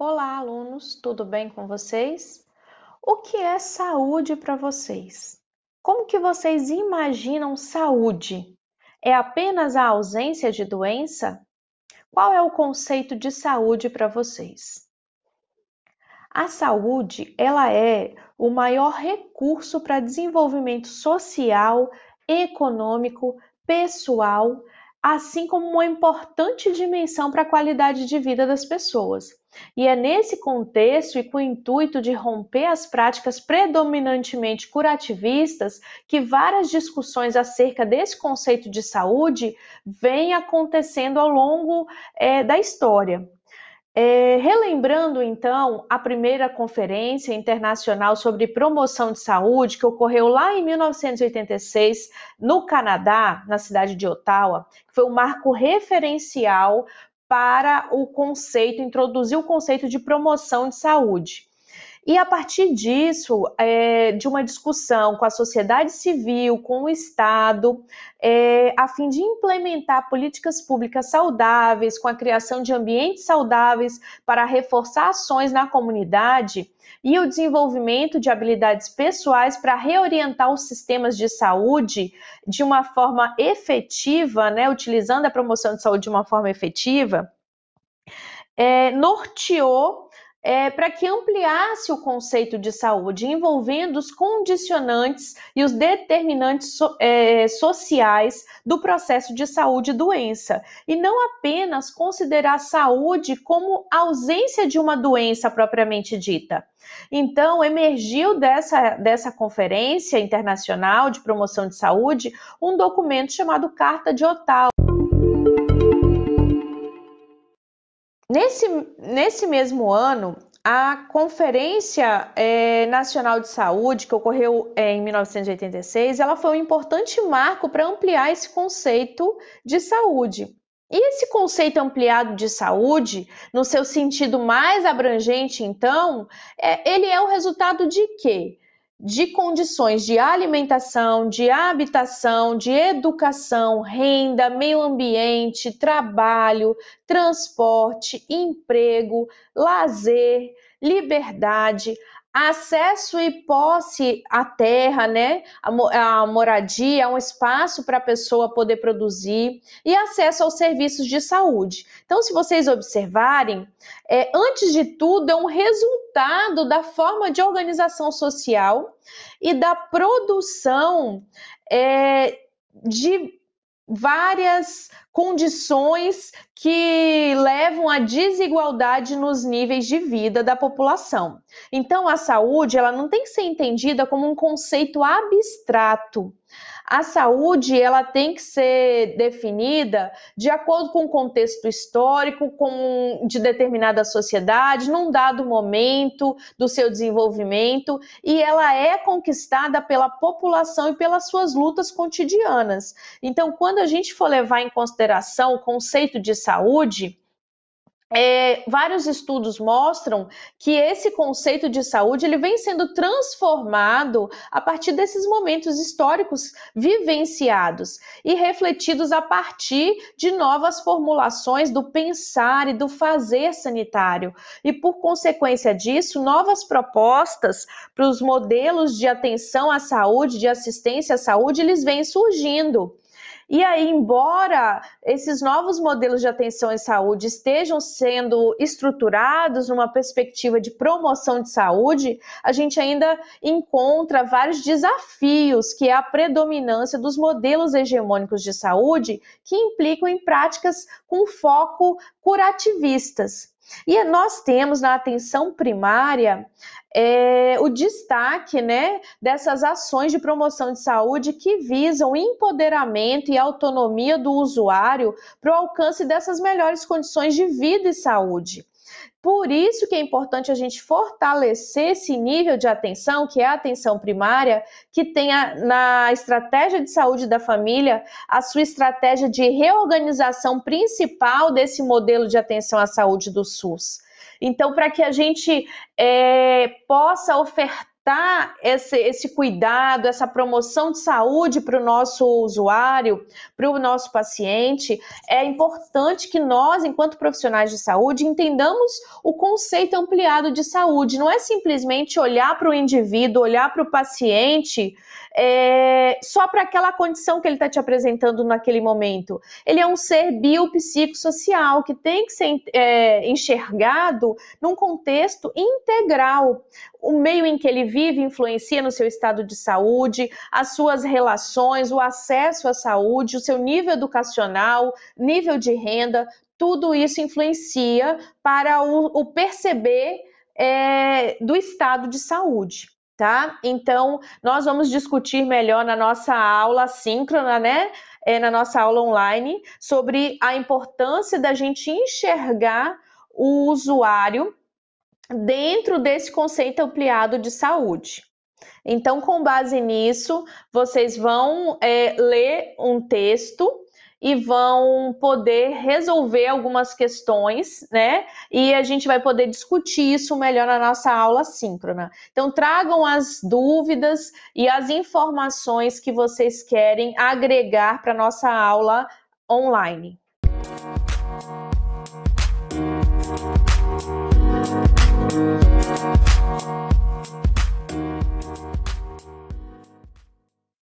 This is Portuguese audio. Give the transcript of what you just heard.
alunos, tudo bem com vocês? O que é saúde para vocês? Como que vocês imaginam saúde? É apenas a ausência de doença? Qual é o conceito de saúde para vocês? A saúde, ela é o maior recurso para desenvolvimento social, econômico, pessoal, assim como uma importante dimensão para a qualidade de vida das pessoas. E é nesse contexto e com o intuito de romper as práticas predominantemente curativistas que várias discussões acerca desse conceito de saúde vêm acontecendo ao longo é, da história. É, relembrando então a primeira conferência internacional sobre promoção de saúde que ocorreu lá em 1986 no Canadá, na cidade de Ottawa, que foi um marco referencial para o conceito, introduzir o conceito de promoção de saúde. E a partir disso, é, de uma discussão com a sociedade civil, com o Estado, é, a fim de implementar políticas públicas saudáveis, com a criação de ambientes saudáveis para reforçar ações na comunidade e o desenvolvimento de habilidades pessoais para reorientar os sistemas de saúde de uma forma efetiva, né, utilizando a promoção de saúde de uma forma efetiva, é, norteou é, para que ampliasse o conceito de saúde, envolvendo os condicionantes e os determinantes so, é, sociais do processo de saúde e doença, e não apenas considerar saúde como ausência de uma doença propriamente dita. Então, emergiu dessa, dessa conferência internacional de promoção de saúde um documento chamado Carta de Ottawa. Nesse, nesse mesmo ano, a Conferência é, Nacional de Saúde, que ocorreu é, em 1986, ela foi um importante marco para ampliar esse conceito de saúde. E esse conceito ampliado de saúde, no seu sentido mais abrangente, então, é, ele é o resultado de quê? De condições de alimentação, de habitação, de educação, renda, meio ambiente, trabalho, transporte, emprego, lazer, liberdade, acesso e posse à terra, né? A, moradia, um espaço para a pessoa poder produzir e acesso aos serviços de saúde. Então, se vocês observarem, é, antes de tudo, é um resultado da forma de organização social e da produção é, de várias condições que levam à desigualdade nos níveis de vida da população. Então, a saúde ela não tem que ser entendida como um conceito abstrato. A saúde ela tem que ser definida de acordo com o contexto histórico com, de determinada sociedade, num dado momento do seu desenvolvimento, e ela é conquistada pela população e pelas suas lutas cotidianas. Então, quando a gente for levar em consideração o conceito de saúde, é, vários estudos mostram que esse conceito de saúde ele vem sendo transformado a partir desses momentos históricos vivenciados e refletidos a partir de novas formulações do pensar e do fazer sanitário. E por consequência disso, novas propostas para os modelos de atenção à saúde, de assistência à saúde, eles vêm surgindo. E aí, embora esses novos modelos de atenção em saúde estejam sendo estruturados numa perspectiva de promoção de saúde, a gente ainda encontra vários desafios, que é a predominância dos modelos hegemônicos de saúde, que implicam em práticas com foco curativistas. E nós temos na atenção primária é, o destaque né, dessas ações de promoção de saúde que visam empoderamento e autonomia do usuário para o alcance dessas melhores condições de vida e saúde. Por isso que é importante a gente fortalecer esse nível de atenção, que é a atenção primária, que tenha na estratégia de saúde da família a sua estratégia de reorganização principal desse modelo de atenção à saúde do SUS. Então, para que a gente é, possa ofertar prestar esse, esse cuidado, essa promoção de saúde para o nosso usuário, para o nosso paciente, é importante que nós, enquanto profissionais de saúde, entendamos o conceito ampliado de saúde. Não é simplesmente olhar para o indivíduo, olhar para o paciente é, só para aquela condição que ele está te apresentando naquele momento. Ele é um ser biopsicossocial que tem que ser é, enxergado num contexto integral. O meio em que ele vive influencia no seu estado de saúde, as suas relações, o acesso à saúde, o seu nível educacional, nível de renda, tudo isso influencia para o, o perceber é, do estado de saúde tá? Então, nós vamos discutir melhor na nossa aula síncrona, né? É, na nossa aula online, sobre a importância da gente enxergar o usuário dentro desse conceito ampliado de saúde. Então, com base nisso, vocês vão é, ler um texto e vão poder resolver algumas questões, né? E a gente vai poder discutir isso melhor na nossa aula síncrona. Então, tragam as dúvidas e as informações que vocês querem agregar para nossa aula online. Música Thank you.